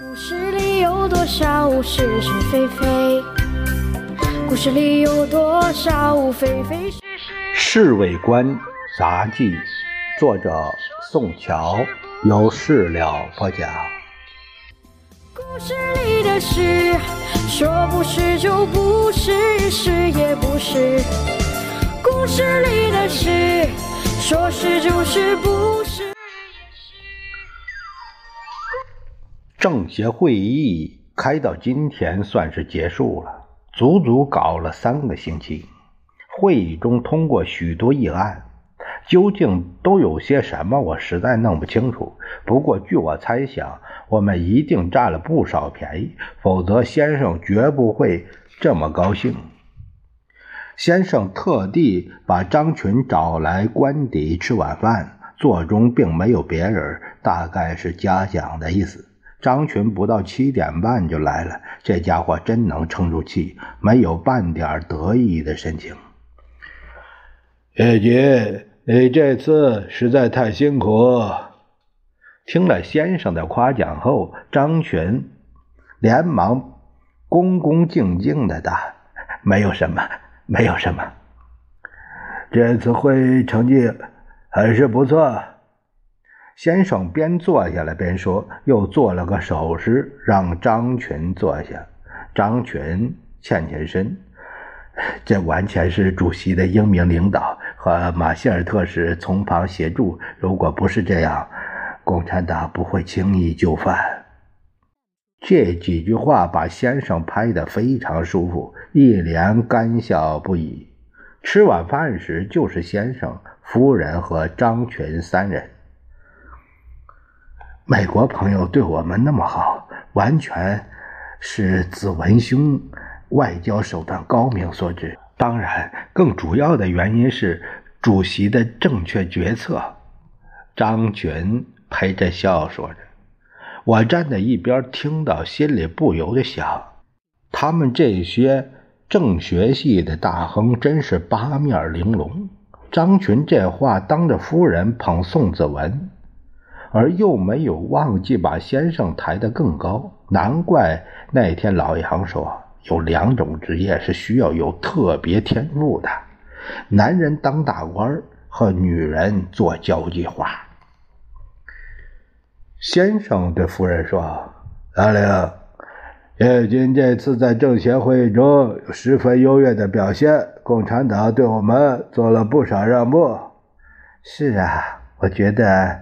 故事里有多少是是非非？故事里有多少非非是是？《侍卫官杂记》，作者宋乔，有事了播讲。故事里的事，说不是就不是，是也不是。故事里的事，说是就是不是。政协会议开到今天算是结束了，足足搞了三个星期。会议中通过许多议案，究竟都有些什么，我实在弄不清楚。不过据我猜想，我们一定占了不少便宜，否则先生绝不会这么高兴。先生特地把张群找来官邸吃晚饭，座中并没有别人，大概是嘉奖的意思。张群不到七点半就来了，这家伙真能撑住气，没有半点得意的神情。叶姐，你这次实在太辛苦。听了先生的夸奖后，张群连忙恭恭敬敬的答：“没有什么，没有什么。这次会议成绩还是不错。”先生边坐下来边说，又做了个手势，让张群坐下。张群欠欠身，这完全是主席的英明领导和马歇尔特使从旁协助。如果不是这样，共产党不会轻易就范。这几句话把先生拍得非常舒服，一连干笑不已。吃晚饭时，就是先生、夫人和张群三人。美国朋友对我们那么好，完全是子文兄外交手段高明所致。当然，更主要的原因是主席的正确决策。张群陪着笑说着，我站在一边听到，心里不由得想：他们这些政学系的大亨真是八面玲珑。张群这话当着夫人捧宋子文。而又没有忘记把先生抬得更高，难怪那天老杨说有两种职业是需要有特别天赋的：男人当大官和女人做交际花。先生对夫人说：“阿玲，叶军这次在政协会议中有十分优越的表现，共产党对我们做了不少让步。”是啊，我觉得。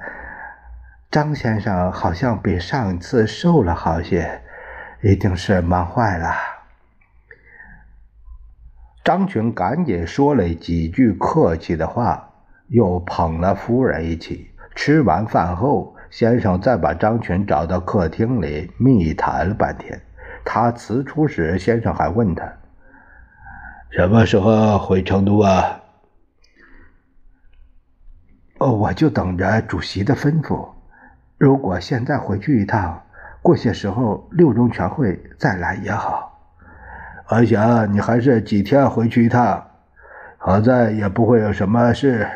张先生好像比上次瘦了好些，一定是忙坏了。张群赶紧说了几句客气的话，又捧了夫人一起。吃完饭后，先生再把张群找到客厅里密谈了半天。他辞出时，先生还问他：“什么时候回成都啊？”“哦，我就等着主席的吩咐。”如果现在回去一趟，过些时候六中全会再来也好。我想你还是几天回去一趟，好在也不会有什么事。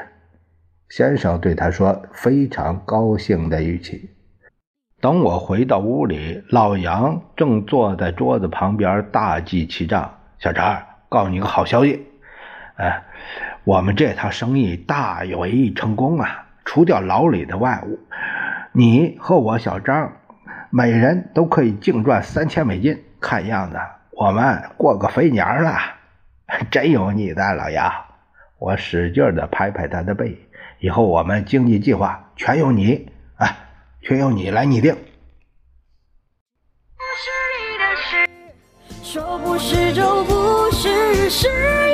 先生对他说，非常高兴的语气。等我回到屋里，老杨正坐在桌子旁边大记其账。小陈，告诉你个好消息，哎，我们这趟生意大为成功啊！除掉老李的外物。你和我小张，每人都可以净赚三千美金。看样子我们过个肥年了，真有你的老杨！我使劲的拍拍他的背。以后我们经济计划全由你，啊，全由你来拟定。说不是就不是，是。